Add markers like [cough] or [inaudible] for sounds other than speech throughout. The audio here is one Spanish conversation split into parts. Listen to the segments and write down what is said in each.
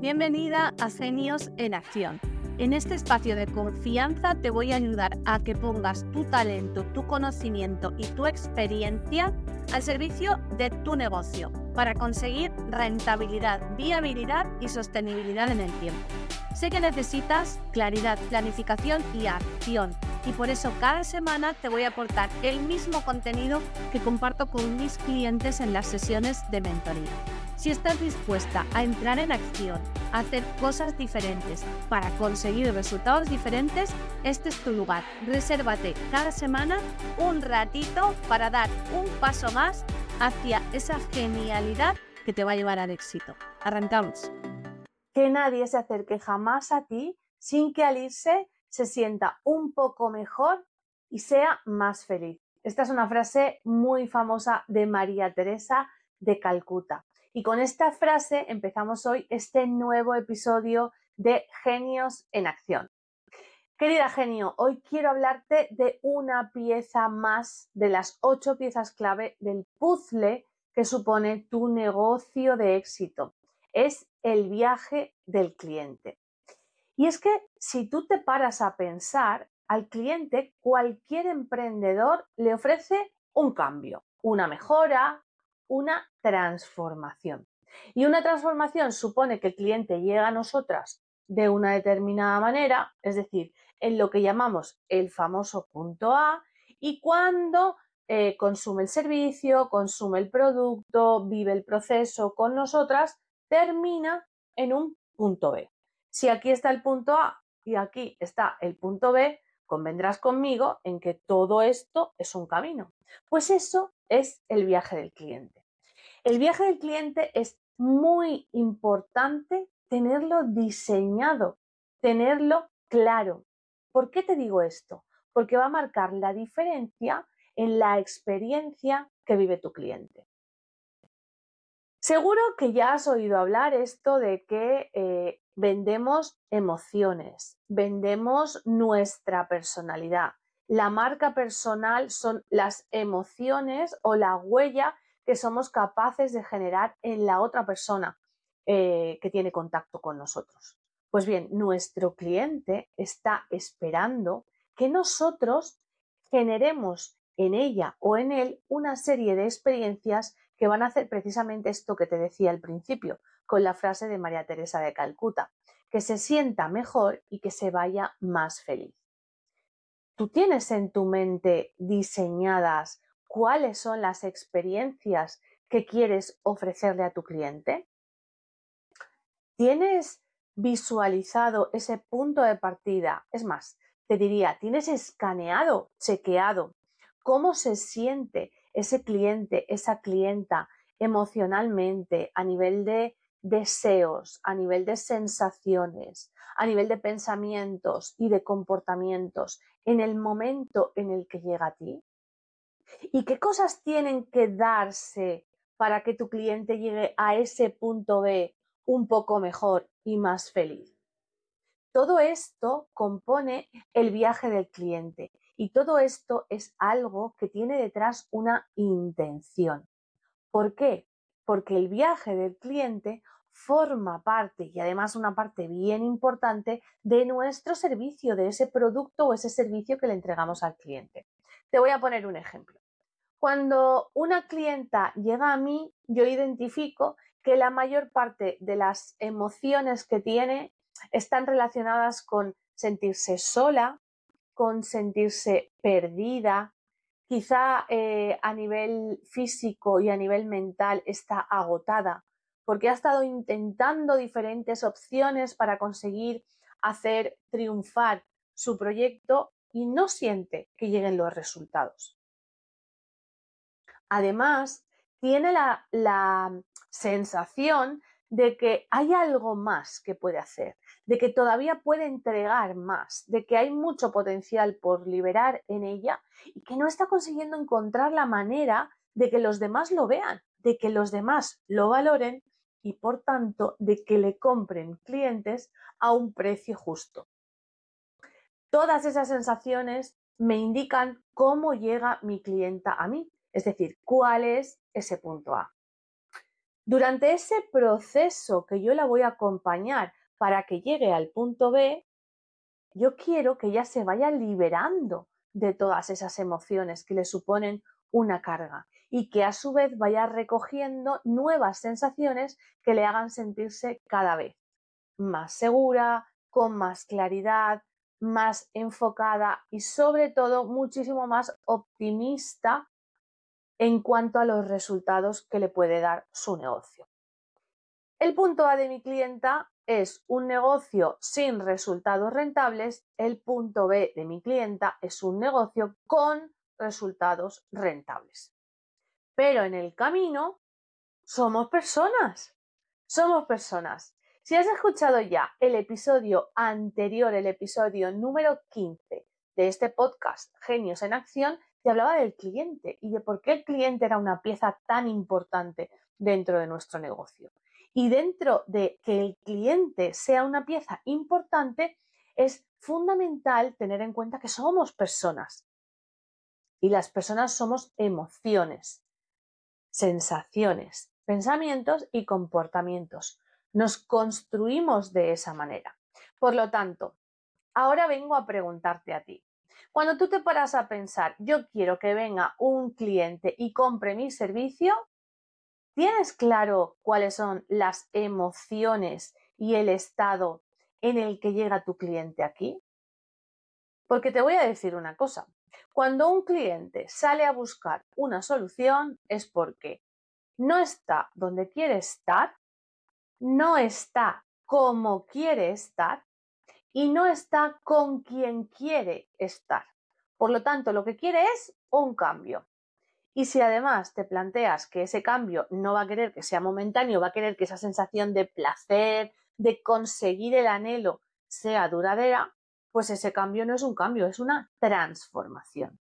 Bienvenida a Genios en Acción. En este espacio de confianza te voy a ayudar a que pongas tu talento, tu conocimiento y tu experiencia al servicio de tu negocio para conseguir rentabilidad, viabilidad y sostenibilidad en el tiempo. Sé que necesitas claridad, planificación y acción y por eso cada semana te voy a aportar el mismo contenido que comparto con mis clientes en las sesiones de mentoría. Si estás dispuesta a entrar en acción, a hacer cosas diferentes para conseguir resultados diferentes, este es tu lugar. Resérvate cada semana un ratito para dar un paso más hacia esa genialidad que te va a llevar al éxito. Arrancamos. Que nadie se acerque jamás a ti sin que al irse se sienta un poco mejor y sea más feliz. Esta es una frase muy famosa de María Teresa de Calcuta. Y con esta frase empezamos hoy este nuevo episodio de Genios en Acción. Querida genio, hoy quiero hablarte de una pieza más de las ocho piezas clave del puzzle que supone tu negocio de éxito. Es el viaje del cliente. Y es que si tú te paras a pensar, al cliente cualquier emprendedor le ofrece un cambio, una mejora, una transformación. Y una transformación supone que el cliente llega a nosotras de una determinada manera, es decir, en lo que llamamos el famoso punto A, y cuando eh, consume el servicio, consume el producto, vive el proceso con nosotras, termina en un punto B. Si aquí está el punto A y aquí está el punto B, convendrás conmigo en que todo esto es un camino. Pues eso es el viaje del cliente. El viaje del cliente es muy importante tenerlo diseñado, tenerlo claro. ¿Por qué te digo esto? Porque va a marcar la diferencia en la experiencia que vive tu cliente. Seguro que ya has oído hablar esto de que eh, vendemos emociones, vendemos nuestra personalidad. La marca personal son las emociones o la huella que somos capaces de generar en la otra persona eh, que tiene contacto con nosotros. Pues bien, nuestro cliente está esperando que nosotros generemos en ella o en él una serie de experiencias que van a hacer precisamente esto que te decía al principio, con la frase de María Teresa de Calcuta, que se sienta mejor y que se vaya más feliz. ¿Tú tienes en tu mente diseñadas cuáles son las experiencias que quieres ofrecerle a tu cliente? ¿Tienes visualizado ese punto de partida? Es más, te diría, ¿tienes escaneado, chequeado cómo se siente ese cliente, esa clienta emocionalmente a nivel de deseos, a nivel de sensaciones, a nivel de pensamientos y de comportamientos en el momento en el que llega a ti? ¿Y qué cosas tienen que darse para que tu cliente llegue a ese punto B un poco mejor y más feliz? Todo esto compone el viaje del cliente y todo esto es algo que tiene detrás una intención. ¿Por qué? Porque el viaje del cliente forma parte y además una parte bien importante de nuestro servicio, de ese producto o ese servicio que le entregamos al cliente. Te voy a poner un ejemplo. Cuando una clienta llega a mí, yo identifico que la mayor parte de las emociones que tiene están relacionadas con sentirse sola, con sentirse perdida, quizá eh, a nivel físico y a nivel mental está agotada porque ha estado intentando diferentes opciones para conseguir hacer triunfar su proyecto y no siente que lleguen los resultados. Además, tiene la, sensación de que hay algo más que puede hacer, de que todavía puede entregar más, de que hay mucho potencial por liberar en ella y que no está consiguiendo encontrar la manera de que los demás lo vean, de que los demás lo valoren y por tanto de que le compren clientes a un precio justo. Todas esas sensaciones me indican cómo llega mi clienta a mí, es decir, cuál es ese punto A. Durante ese proceso que yo la voy a acompañar para que llegue al punto B, yo quiero que ella se vaya liberando de todas esas emociones que le suponen una carga y que a su vez vaya recogiendo nuevas sensaciones que le hagan sentirse cada vez más segura, con más claridad, más enfocada y sobre todo muchísimo más optimista en cuanto a los resultados que le puede dar su negocio. El punto A de mi clienta es un negocio sin resultados rentables, el punto B de mi clienta es un negocio con resultados rentables. Pero en el camino somos personas, somos personas. Si has escuchado ya el episodio anterior, el episodio número 15 de este podcast Genios en Acción, te hablaba del cliente y de por qué el cliente era una pieza tan importante dentro de nuestro negocio. Y dentro de que el cliente sea una pieza importante, es fundamental tener en cuenta que somos personas. Y las personas somos emociones, sensaciones, pensamientos y comportamientos. Nos construimos de esa manera. Por lo tanto, ahora vengo a preguntarte a ti. Cuando tú te paras a pensar, yo quiero que venga un cliente y compre mi servicio, ¿tienes claro cuáles son las emociones y el estado en el que llega tu cliente aquí? Porque te voy a decir una cosa. Cuando un cliente sale a buscar una solución es porque no está donde quiere estar no está como quiere estar y no está con quien quiere estar. Por lo tanto, lo que quiere es un cambio. Y si además te planteas que ese cambio no va a querer que sea momentáneo, va a querer que esa sensación de placer, de conseguir el anhelo, sea duradera, pues ese cambio no es un cambio, es una transformación.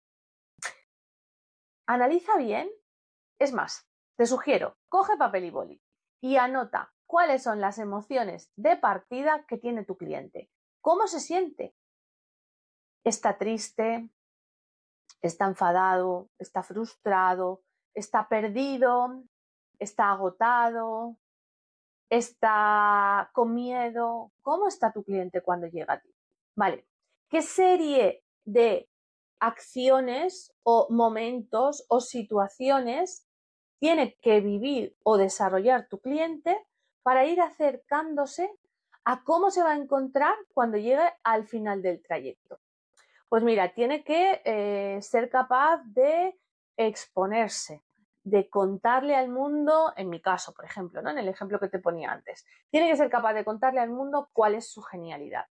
Analiza bien. Es más, te sugiero, coge papel y boli y anota cuáles son las emociones de partida que tiene tu cliente. ¿Cómo se siente? ¿Está triste? ¿Está enfadado? ¿Está frustrado? ¿Está perdido? ¿Está agotado? ¿Está con miedo? ¿Cómo está tu cliente cuando llega a ti? Vale. ¿Qué serie de acciones o momentos o situaciones tiene que vivir o desarrollar tu cliente para ir acercándose a cómo se va a encontrar cuando llegue al final del trayecto. Pues mira, tiene que eh, ser capaz de exponerse, de contarle al mundo, en mi caso, por ejemplo, ¿no? en el ejemplo que te ponía antes, tiene que ser capaz de contarle al mundo cuál es su genialidad.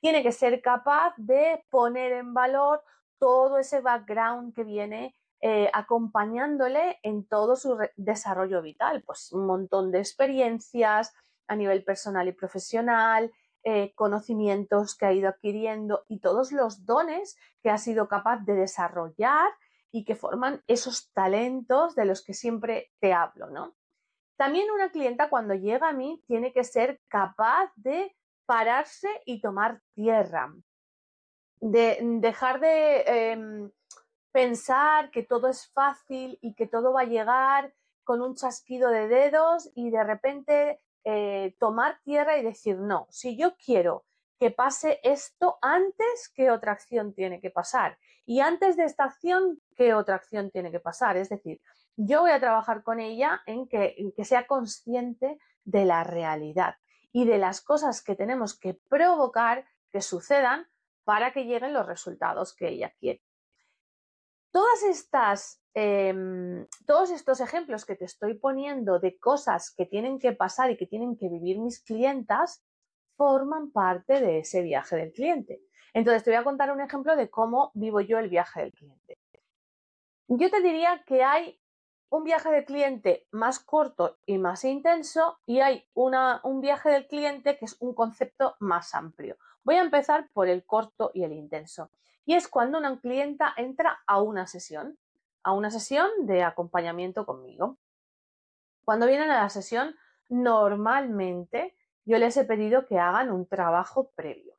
Tiene que ser capaz de poner en valor todo ese background que viene eh, acompañándole en todo su desarrollo vital, pues un montón de experiencias a nivel personal y profesional, eh, conocimientos que ha ido adquiriendo y todos los dones que ha sido capaz de desarrollar y que forman esos talentos de los que siempre te hablo, ¿no? También una clienta cuando llega a mí tiene que ser capaz de pararse y tomar tierra, de dejar de em, pensar que todo es fácil y que todo va a llegar con un chasquido de dedos y de repente eh, tomar tierra y decir, no, si yo quiero que pase esto antes, ¿qué otra acción tiene que pasar? Y antes de esta acción, ¿qué otra acción tiene que pasar? Es decir, yo voy a trabajar con ella en que, en que sea consciente de la realidad y de las cosas que tenemos que provocar que sucedan para que lleguen los resultados que ella quiere. Todas estas, em, todos estos ejemplos que te estoy poniendo de cosas que tienen que pasar y que tienen que vivir mis clientas forman parte de ese viaje del cliente. Entonces te voy a contar un ejemplo de cómo vivo yo el viaje del cliente. Yo te diría que hay un viaje del cliente más corto y más intenso y hay una, un viaje del cliente que es un concepto más amplio. Voy a empezar por el corto y el intenso y es cuando una clienta entra a una sesión, a una sesión de acompañamiento conmigo. Cuando vienen a la sesión, normalmente yo les he pedido que hagan un trabajo previo.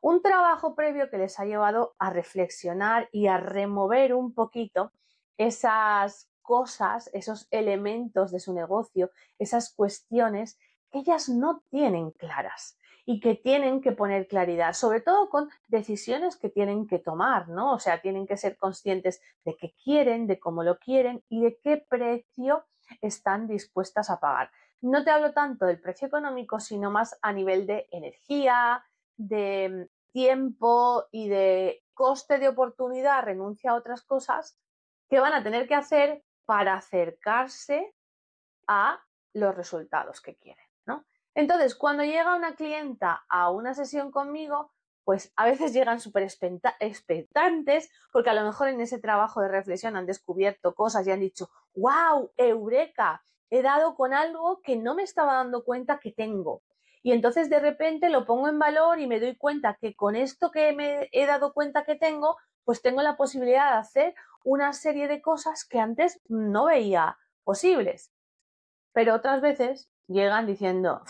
Un trabajo previo que les ha llevado a reflexionar y a remover un poquito esas cosas, esos elementos de su negocio, esas cuestiones que ellas no tienen claras y que tienen que poner claridad, sobre todo con decisiones que tienen que tomar, ¿no? O sea, tienen que ser conscientes de qué quieren, de cómo lo quieren y de qué precio están dispuestas a pagar. No te hablo tanto del precio económico, sino más a nivel de energía, de tiempo y de coste de oportunidad, renuncia a otras cosas que van a tener que hacer para acercarse a los resultados que quieren. Entonces, cuando llega una clienta a una sesión conmigo, pues a veces llegan súper expectantes porque a lo mejor en ese trabajo de reflexión han descubierto cosas y han dicho, wow, eureka, he dado con algo que no me estaba dando cuenta que tengo. Y entonces de repente lo pongo en valor y me doy cuenta que con esto que me he dado cuenta que tengo, pues tengo la posibilidad de hacer una serie de cosas que antes no veía posibles. Pero otras veces llegan diciendo,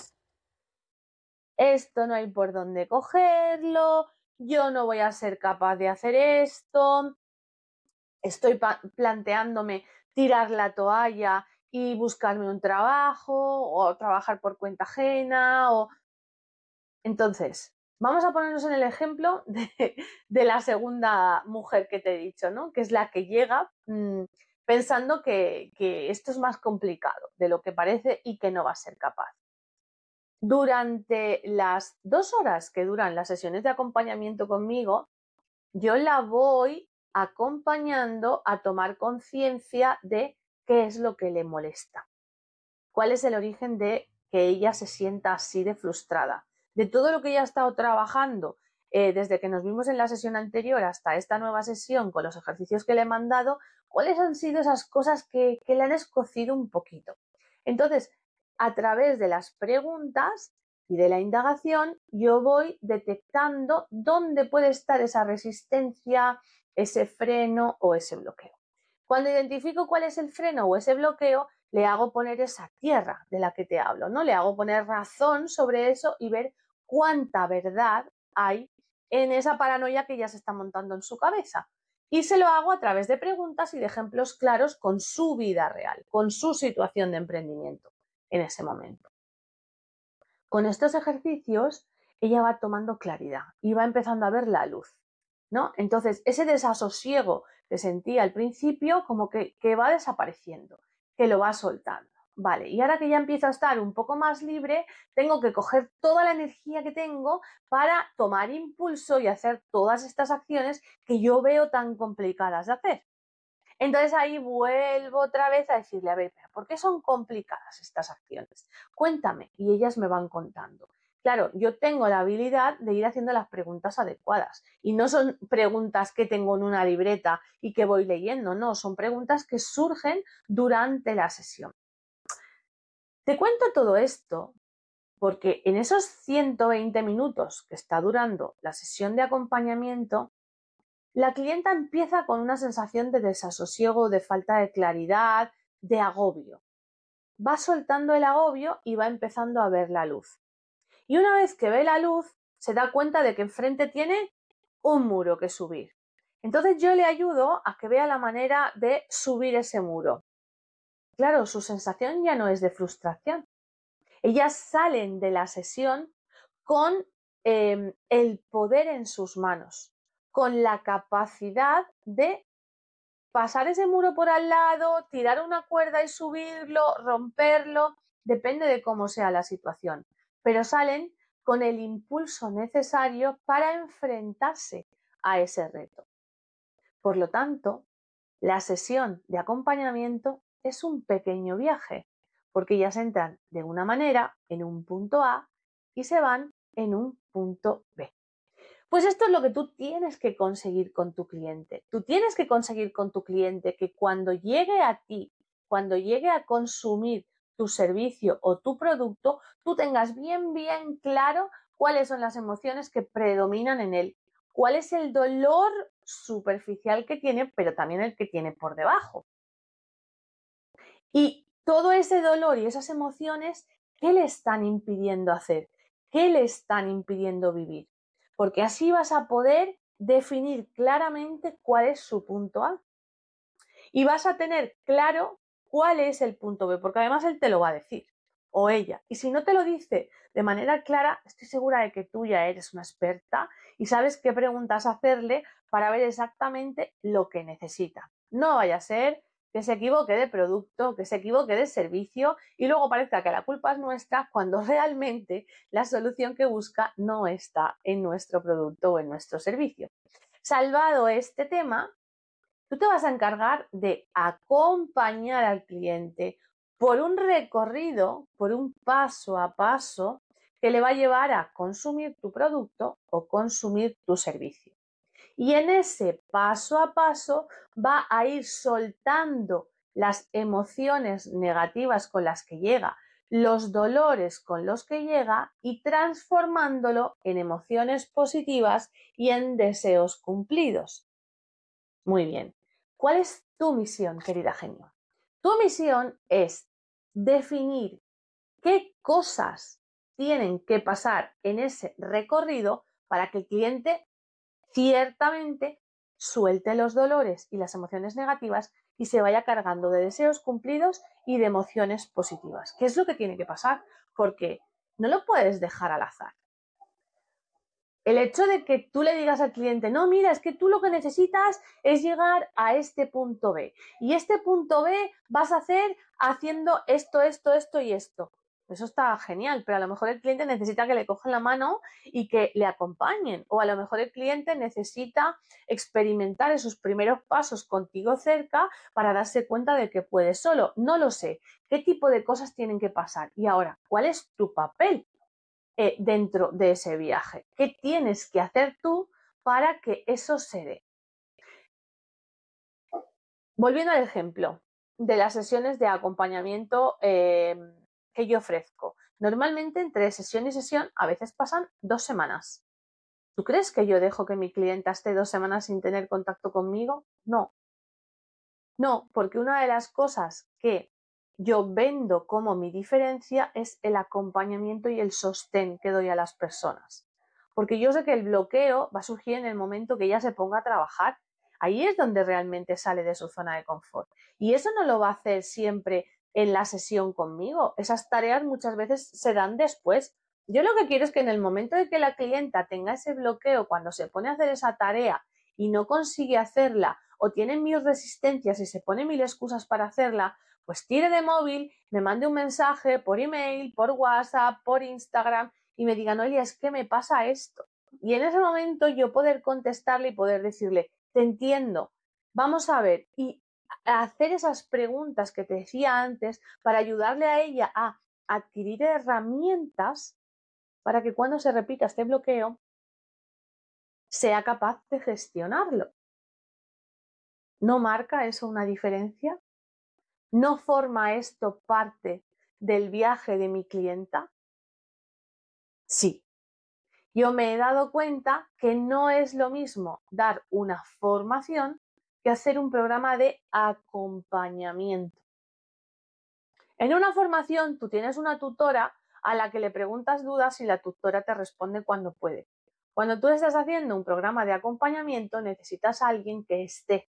esto no hay por dónde cogerlo, yo no voy a ser capaz de hacer esto, estoy planteándome tirar la toalla y buscarme un trabajo o trabajar por cuenta ajena o entonces vamos a ponernos en el ejemplo [laughs] de, la segunda mujer que te he dicho, ¿no? Que es la que llega mm, pensando que esto es más complicado de lo que parece y que no va a ser capaz. Durante las dos horas que duran las sesiones de acompañamiento conmigo, yo la voy acompañando a tomar conciencia de qué es lo que le molesta, cuál es el origen de que ella se sienta así de frustrada, de todo lo que ella ha estado trabajando eh, desde que nos vimos en la sesión anterior hasta esta nueva sesión con los ejercicios que le he mandado, cuáles han sido esas cosas que, que le han escocido un poquito. Entonces, a través de las preguntas y de la indagación, yo voy detectando dónde puede estar esa resistencia, ese freno o ese bloqueo. Cuando identifico cuál es el freno o ese bloqueo, le hago poner esa tierra de la que te hablo, ¿no? Le hago poner razón sobre eso y ver cuánta verdad hay en esa paranoia que ya se está montando en su cabeza. Y se lo hago a través de preguntas y de ejemplos claros con su vida real, con su situación de emprendimiento en ese momento. Con estos ejercicios, ella va tomando claridad y va empezando a ver la luz, ¿no? Entonces, ese desasosiego que sentía al principio, como que, que va desapareciendo, que lo va soltando. Vale, y ahora que ya empiezo a estar un poco más libre, tengo que coger toda la energía que tengo para tomar impulso y hacer todas estas acciones que yo veo tan complicadas de hacer. Entonces ahí vuelvo otra vez a decirle, a ver, ¿por qué son complicadas estas acciones? Cuéntame. Y ellas me van contando. Claro, yo tengo la habilidad de ir haciendo las preguntas adecuadas y no son preguntas que tengo en una libreta y que voy leyendo, no, son preguntas que surgen durante la sesión. Te cuento todo esto porque en esos 120 minutos que está durando la sesión de acompañamiento, la clienta empieza con una sensación de desasosiego, de falta de claridad, de agobio. Va soltando el agobio y va empezando a ver la luz. Y una vez que ve la luz, se da cuenta de que enfrente tiene un muro que subir. Entonces yo le ayudo a que vea la manera de subir ese muro. Claro, su sensación ya no es de frustración. Ellas salen de la sesión con em, el poder en sus manos con la capacidad de pasar ese muro por al lado, tirar una cuerda y subirlo, romperlo, depende de cómo sea la situación, pero salen con el impulso necesario para enfrentarse a ese reto. Por lo tanto, la sesión de acompañamiento es un pequeño viaje, porque se entran de una manera en un punto A y se van en un punto B. Pues esto es lo que tú tienes que conseguir con tu cliente. Tú tienes que conseguir con tu cliente que cuando llegue a ti, cuando llegue a consumir tu servicio o tu producto, tú tengas bien, bien claro cuáles son las emociones que predominan en él, cuál es el dolor superficial que tiene, pero también el que tiene por debajo. Y todo ese dolor y esas emociones, ¿qué le están impidiendo hacer? ¿Qué le están impidiendo vivir? Porque así vas a poder definir claramente cuál es su punto A. Y vas a tener claro cuál es el punto B, porque además él te lo va a decir o ella. Y si no te lo dice de manera clara, estoy segura de que tú ya eres una experta y sabes qué preguntas hacerle para ver exactamente lo que necesita. No vaya a ser que se equivoque de producto, que se equivoque de servicio y luego parezca que la culpa es nuestra cuando [laughs] realmente la solución que busca no está en nuestro producto o en nuestro servicio. Salvado este tema, tú te vas a encargar de acompañar al cliente por un recorrido, por un paso a paso que le va a llevar a consumir tu producto o consumir tu servicio. Y en ese paso a paso va a ir soltando las emociones negativas con las que llega, los dolores con los que llega y transformándolo en emociones positivas y en deseos cumplidos. Muy bien. ¿Cuál es tu misión, querida genio? Tu misión es definir qué cosas tienen que pasar en ese recorrido para que el cliente ciertamente suelte los dolores y las emociones negativas y se vaya cargando de deseos cumplidos y de emociones positivas. ¿Qué es lo que tiene que pasar? Porque no lo puedes dejar al azar. El hecho de que tú le digas al cliente, no, mira, es que tú lo que necesitas es llegar a este punto B. Y este punto B vas a hacer haciendo esto, esto, esto y esto. Eso está genial, pero a lo mejor el cliente necesita que le cojan la mano y que le acompañen. O a lo mejor el cliente necesita experimentar esos primeros pasos contigo cerca para darse cuenta de que puede solo. No lo sé. ¿Qué tipo de cosas tienen que pasar? Y ahora, ¿cuál es tu papel eh, dentro de ese viaje? ¿Qué tienes que hacer tú para que eso se dé? Volviendo al ejemplo de las sesiones de acompañamiento. Eh, que yo ofrezco. Normalmente entre sesión y sesión a veces pasan dos semanas. ¿Tú crees que yo dejo que mi clienta esté dos semanas sin tener contacto conmigo? No. No, porque una de las cosas que yo vendo como mi diferencia es el acompañamiento y el sostén que doy a las personas. Porque yo sé que el bloqueo va a surgir en el momento que ella se ponga a trabajar. Ahí es donde realmente sale de su zona de confort. Y eso no lo va a hacer siempre en la sesión conmigo. Esas tareas muchas veces se dan después. Yo lo que quiero es que en el momento de que la clienta tenga ese bloqueo cuando se pone a hacer esa tarea y no consigue hacerla o tiene mil resistencias y se pone mil excusas para hacerla, pues tire de móvil, me mande un mensaje por email, por WhatsApp, por Instagram y me diga, oye, es que me pasa esto. Y en ese momento yo poder contestarle y poder decirle, te entiendo, vamos a ver, y hacer esas preguntas que te decía antes para ayudarle a ella a adquirir herramientas para que cuando se repita este bloqueo sea capaz de gestionarlo. ¿No marca eso una diferencia? ¿No forma esto parte del viaje de mi clienta? Sí. Yo me he dado cuenta que no es lo mismo dar una formación que hacer un programa de acompañamiento. En una formación tú tienes una tutora a la que le preguntas dudas y la tutora te responde cuando puede. Cuando tú estás haciendo un programa de acompañamiento necesitas a alguien que esté,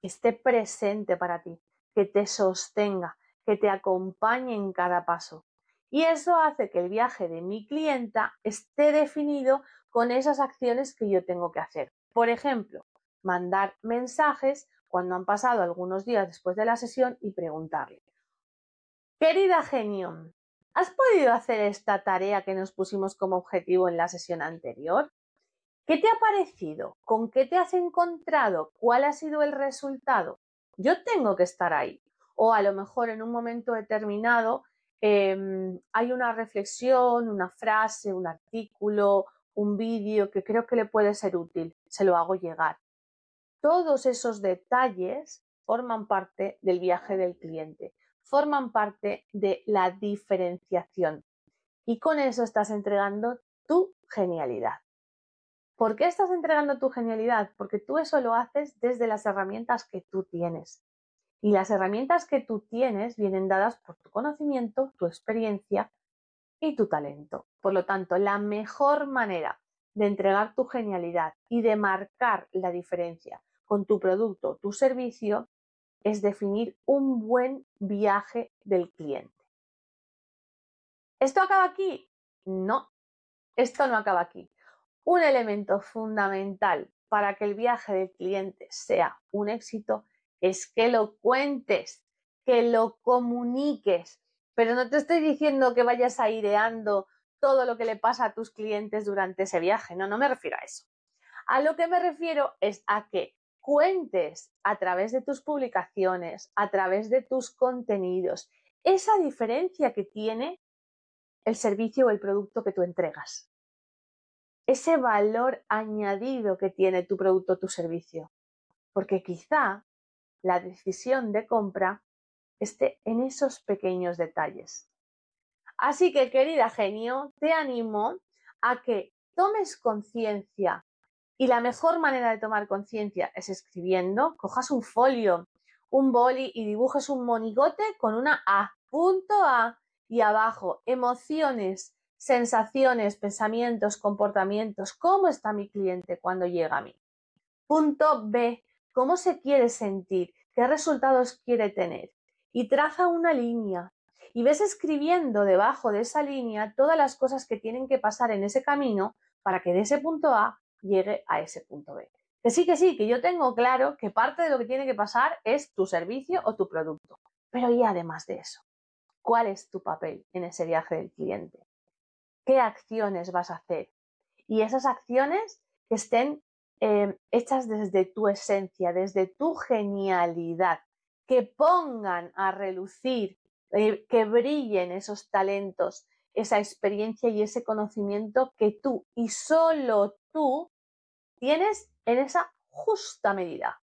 que esté presente para ti, que te sostenga, que te acompañe en cada paso. Y eso hace que el viaje de mi clienta esté definido con esas acciones que yo tengo que hacer. Por ejemplo, mandar mensajes cuando han pasado algunos días después de la sesión y preguntarle, querida genio, ¿has podido hacer esta tarea que nos pusimos como objetivo en la sesión anterior? ¿Qué te ha parecido? ¿Con qué te has encontrado? ¿Cuál ha sido el resultado? Yo tengo que estar ahí. O a lo mejor en un momento determinado em, hay una reflexión, una frase, un artículo, un vídeo que creo que le puede ser útil. Se lo hago llegar. Todos esos detalles forman parte del viaje del cliente, forman parte de la diferenciación. Y con eso estás entregando tu genialidad. ¿Por qué estás entregando tu genialidad? Porque tú eso lo haces desde las herramientas que tú tienes. Y las herramientas que tú tienes vienen dadas por tu conocimiento, tu experiencia y tu talento. Por lo tanto, la mejor manera de entregar tu genialidad y de marcar la diferencia con tu producto, tu servicio, es definir un buen viaje del cliente. ¿Esto acaba aquí? No, esto no acaba aquí. Un elemento fundamental para que el viaje del cliente sea un éxito es que lo cuentes, que lo comuniques. Pero no te estoy diciendo que vayas aireando todo lo que le pasa a tus clientes durante ese viaje. No, no me refiero a eso. A lo que me refiero es a que cuentes a través de tus publicaciones, a través de tus contenidos, esa diferencia que tiene el servicio o el producto que tú entregas. Ese valor añadido que tiene tu producto o tu servicio. Porque quizá la decisión de compra esté en esos pequeños detalles. Así que, querida genio, te animo a que tomes conciencia y la mejor manera de tomar conciencia es escribiendo, cojas un folio, un boli y dibujes un monigote con una A, punto A y abajo, emociones, sensaciones, pensamientos, comportamientos, cómo está mi cliente cuando llega a mí. Punto B, cómo se quiere sentir, qué resultados quiere tener. Y traza una línea. Y ves escribiendo debajo de esa línea todas las cosas que tienen que pasar en ese camino para que de ese punto A llegue a ese punto B. Que sí, que sí, que yo tengo claro que parte de lo que tiene que pasar es tu servicio o tu producto. Pero y además de eso, ¿cuál es tu papel en ese viaje del cliente? ¿Qué acciones vas a hacer? Y esas acciones que estén eh, hechas desde tu esencia, desde tu genialidad, que pongan a relucir, eh, que brillen esos talentos, esa experiencia y ese conocimiento que tú y solo tú tienes en esa justa medida.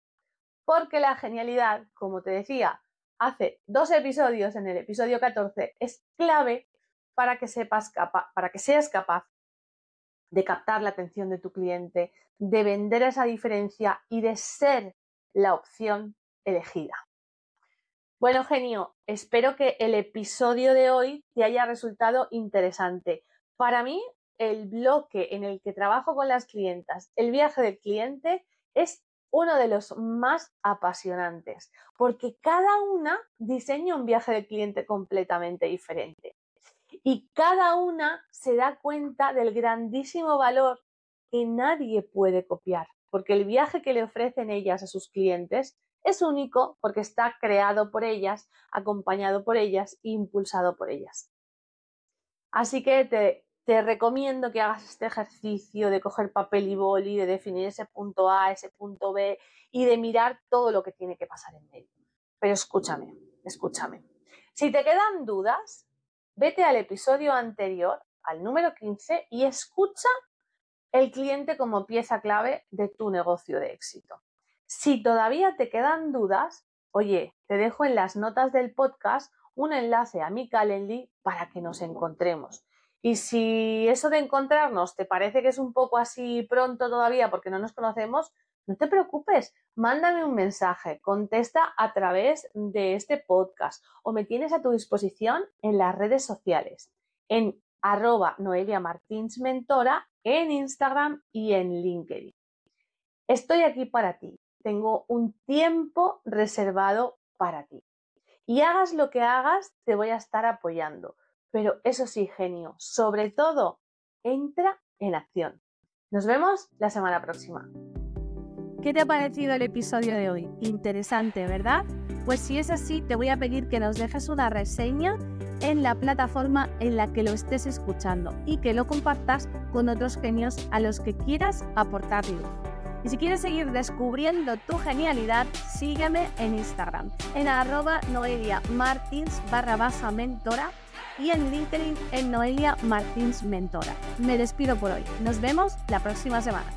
Porque la genialidad, como te decía hace dos episodios, en el episodio 14, es clave para que, sepas para que seas capaz de captar la atención de tu cliente, de vender esa diferencia y de ser la opción elegida. Bueno, genio, espero que el episodio de hoy te haya resultado interesante. Para mí el bloque en el que trabajo con las clientas, el viaje del cliente, es uno de los más apasionantes, porque cada una diseña un viaje del cliente completamente diferente. Y cada una se da cuenta del grandísimo valor que nadie puede copiar, porque el viaje que le ofrecen ellas a sus clientes es único porque está creado por ellas, acompañado por ellas e impulsado por ellas. Así que te te recomiendo que hagas este ejercicio de coger papel y boli, de definir ese punto A, ese punto B y de mirar todo lo que tiene que pasar en medio. Pero escúchame, escúchame. Si te quedan dudas, vete al episodio anterior, al número 15, y escucha el cliente como pieza clave de tu negocio de éxito. Si todavía te quedan dudas, oye, te dejo en las notas del podcast un enlace a mi Calendly para que nos encontremos. Y si eso de encontrarnos te parece que es un poco así pronto todavía porque no nos conocemos, no te preocupes, mándame un mensaje, contesta a través de este podcast o me tienes a tu disposición en las redes sociales, en arroba Noelia Martins Mentora, en Instagram y en LinkedIn. Estoy aquí para ti, tengo un tiempo reservado para ti. Y hagas lo que hagas, te voy a estar apoyando pero eso sí, genio, sobre todo, entra en acción. Nos vemos la semana próxima. ¿Qué te ha parecido el episodio de hoy? Interesante, ¿verdad? Pues si es así, te voy a pedir que nos dejes una reseña en la plataforma en la que lo estés escuchando y que lo compartas con otros genios a los que quieras aportar luz. Y si quieres seguir descubriendo tu genialidad, sígueme en Instagram, en arroba noelia martins barra baja mentora y en LinkedIn en Noelia Martins Mentora. Me despido por hoy. Nos vemos la próxima semana.